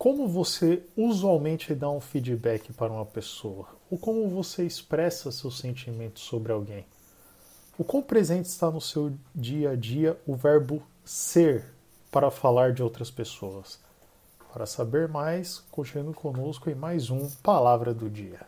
como você usualmente dá um feedback para uma pessoa? Ou como você expressa seus sentimentos sobre alguém? O quão presente está no seu dia a dia o verbo ser para falar de outras pessoas? Para saber mais, continue conosco em mais um Palavra do Dia.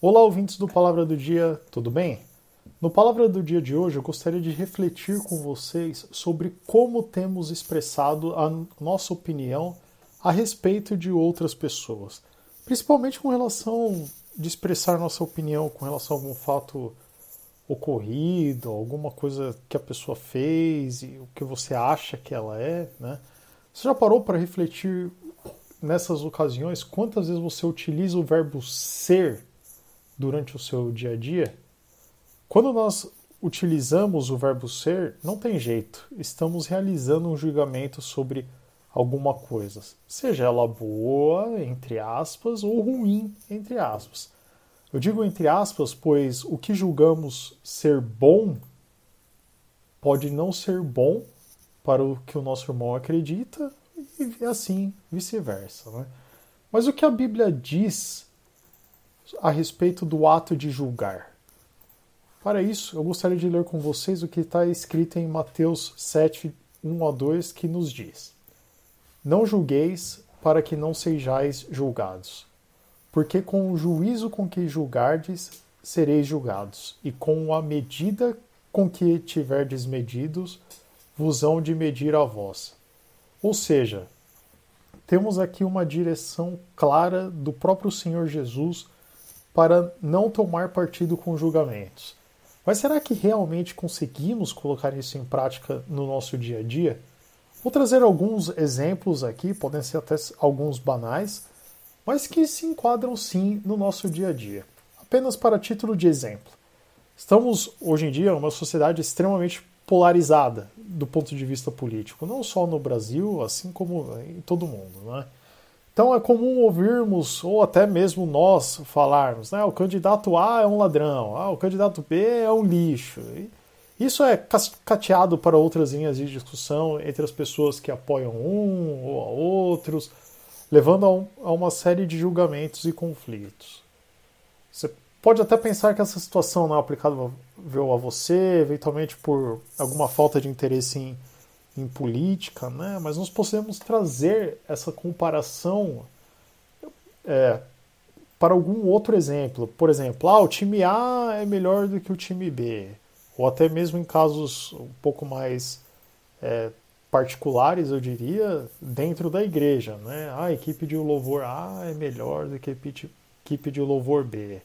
Olá, ouvintes do Palavra do Dia, tudo bem? No Palavra do Dia de hoje, eu gostaria de refletir com vocês sobre como temos expressado a nossa opinião a respeito de outras pessoas, principalmente com relação de expressar nossa opinião com relação a algum fato ocorrido, alguma coisa que a pessoa fez e o que você acha que ela é, né? Você já parou para refletir nessas ocasiões quantas vezes você utiliza o verbo ser durante o seu dia a dia, quando nós utilizamos o verbo ser, não tem jeito, estamos realizando um julgamento sobre alguma coisa, seja ela boa, entre aspas, ou ruim, entre aspas. Eu digo entre aspas, pois o que julgamos ser bom pode não ser bom para o que o nosso irmão acredita e assim vice-versa. Né? Mas o que a Bíblia diz a respeito do ato de julgar. Para isso, eu gostaria de ler com vocês o que está escrito em Mateus 7, 1 a 2, que nos diz: Não julgueis para que não sejais julgados, porque com o juízo com que julgardes, sereis julgados, e com a medida com que tiverdes medidos, vos hão de medir a vós. Ou seja, temos aqui uma direção clara do próprio Senhor Jesus para não tomar partido com julgamentos. Mas será que realmente conseguimos colocar isso em prática no nosso dia a dia? Vou trazer alguns exemplos aqui, podem ser até alguns banais, mas que se enquadram sim no nosso dia a dia. Apenas para título de exemplo. Estamos hoje em dia numa sociedade extremamente polarizada do ponto de vista político, não só no Brasil, assim como em todo o mundo. Né? Então é comum ouvirmos, ou até mesmo nós falarmos, né? O candidato A é um ladrão, ah, o candidato B é um lixo. Isso é cateado para outras linhas de discussão entre as pessoas que apoiam um ou a outros, levando a, um, a uma série de julgamentos e conflitos. Você pode até pensar que essa situação não é aplicável a você, eventualmente por alguma falta de interesse em em política, né? mas nós podemos trazer essa comparação é, para algum outro exemplo. Por exemplo, ah, o time A é melhor do que o time B, ou até mesmo em casos um pouco mais é, particulares, eu diria, dentro da igreja. Né? Ah, a equipe de louvor A é melhor do que a equipe de louvor B.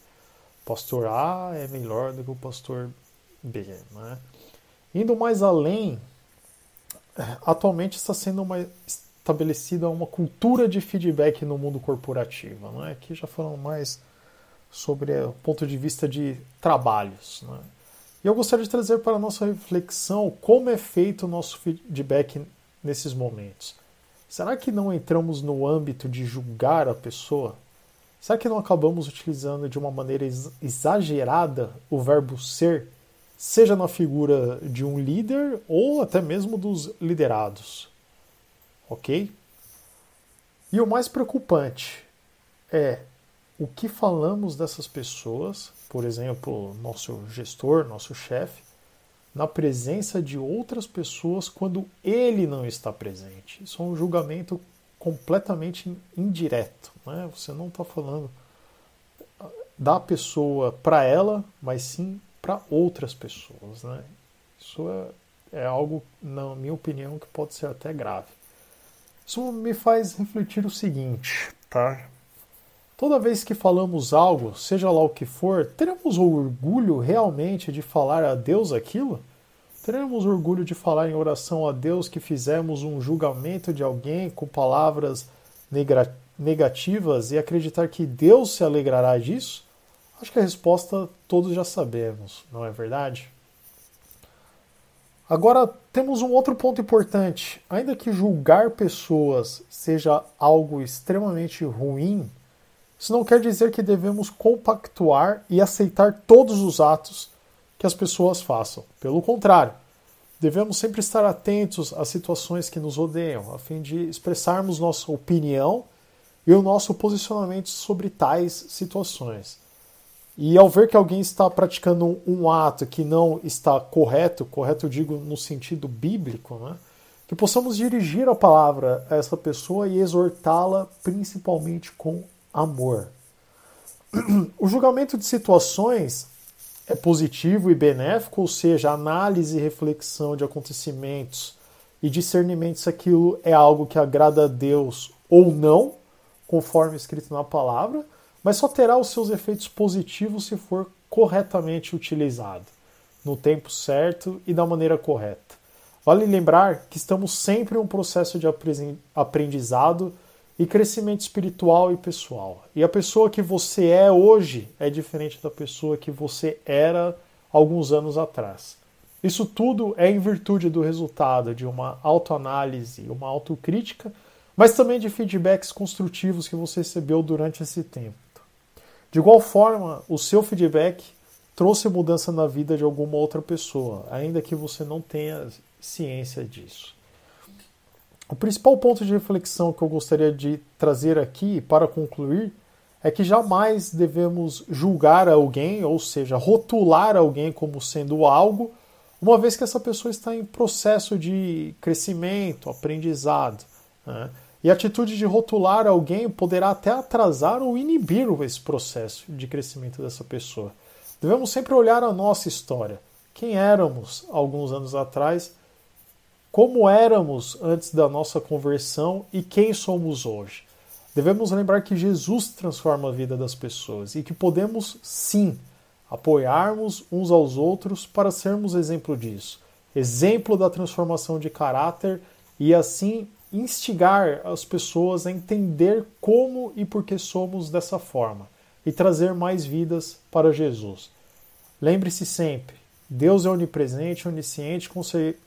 Pastor A é melhor do que o pastor B. Né? Indo mais além, atualmente está sendo uma, estabelecida uma cultura de feedback no mundo corporativo. Não é? Aqui já falando mais sobre o ponto de vista de trabalhos. Né? E eu gostaria de trazer para a nossa reflexão como é feito o nosso feedback nesses momentos. Será que não entramos no âmbito de julgar a pessoa? Será que não acabamos utilizando de uma maneira exagerada o verbo ser seja na figura de um líder ou até mesmo dos liderados. Ok? E o mais preocupante é o que falamos dessas pessoas, por exemplo, nosso gestor, nosso chefe, na presença de outras pessoas quando ele não está presente. Isso é um julgamento completamente indireto. Né? Você não está falando da pessoa para ela, mas sim para outras pessoas. Né? Isso é, é algo, na minha opinião, que pode ser até grave. Isso me faz refletir o seguinte, tá? Toda vez que falamos algo, seja lá o que for, teremos orgulho realmente de falar a Deus aquilo? Teremos orgulho de falar em oração a Deus que fizemos um julgamento de alguém com palavras negativas e acreditar que Deus se alegrará disso? Acho que a resposta todos já sabemos, não é verdade? Agora, temos um outro ponto importante. Ainda que julgar pessoas seja algo extremamente ruim, isso não quer dizer que devemos compactuar e aceitar todos os atos que as pessoas façam. Pelo contrário, devemos sempre estar atentos às situações que nos rodeiam, a fim de expressarmos nossa opinião e o nosso posicionamento sobre tais situações. E ao ver que alguém está praticando um ato que não está correto, correto eu digo no sentido bíblico, né? que possamos dirigir a palavra a essa pessoa e exortá-la principalmente com amor. O julgamento de situações é positivo e benéfico, ou seja, análise e reflexão de acontecimentos e discernimento se aquilo é algo que agrada a Deus ou não, conforme escrito na palavra, mas só terá os seus efeitos positivos se for corretamente utilizado, no tempo certo e da maneira correta. Vale lembrar que estamos sempre em um processo de aprendizado e crescimento espiritual e pessoal. E a pessoa que você é hoje é diferente da pessoa que você era alguns anos atrás. Isso tudo é em virtude do resultado de uma autoanálise, uma autocrítica, mas também de feedbacks construtivos que você recebeu durante esse tempo. De igual forma, o seu feedback trouxe mudança na vida de alguma outra pessoa, ainda que você não tenha ciência disso. O principal ponto de reflexão que eu gostaria de trazer aqui para concluir é que jamais devemos julgar alguém, ou seja, rotular alguém como sendo algo, uma vez que essa pessoa está em processo de crescimento, aprendizado. Né? E a atitude de rotular alguém poderá até atrasar ou inibir esse processo de crescimento dessa pessoa. Devemos sempre olhar a nossa história. Quem éramos alguns anos atrás como éramos antes da nossa conversão e quem somos hoje. Devemos lembrar que Jesus transforma a vida das pessoas e que podemos sim apoiarmos uns aos outros para sermos exemplo disso, exemplo da transformação de caráter e assim instigar as pessoas a entender como e por que somos dessa forma e trazer mais vidas para Jesus. Lembre-se sempre, Deus é onipresente, onisciente,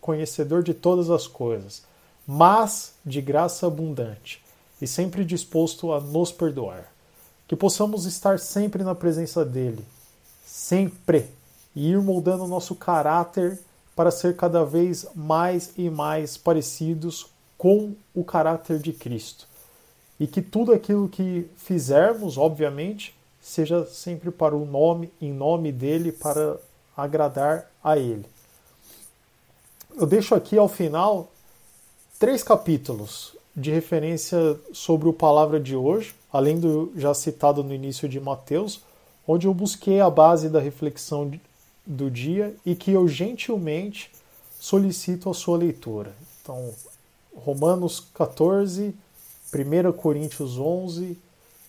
conhecedor de todas as coisas, mas de graça abundante e sempre disposto a nos perdoar. Que possamos estar sempre na presença dele, sempre, e ir moldando nosso caráter para ser cada vez mais e mais parecidos com o caráter de Cristo. E que tudo aquilo que fizermos, obviamente, seja sempre para o nome, em nome dele, para agradar a Ele. Eu deixo aqui ao final três capítulos de referência sobre o palavra de hoje, além do já citado no início de Mateus, onde eu busquei a base da reflexão do dia e que eu gentilmente solicito a sua leitura. Então, Romanos 14, 1 Coríntios 11,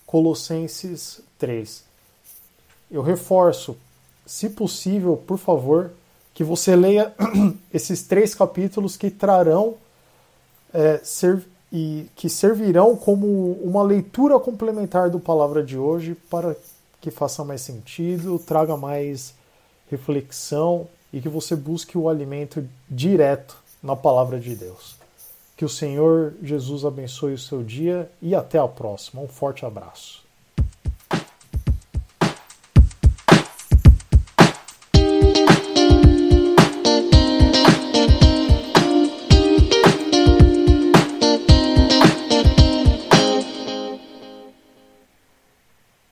Colossenses 3. Eu reforço se possível, por favor, que você leia esses três capítulos que trarão é, ser, e que servirão como uma leitura complementar do palavra de hoje para que faça mais sentido, traga mais reflexão e que você busque o alimento direto na palavra de Deus. Que o Senhor Jesus abençoe o seu dia e até a próxima. Um forte abraço.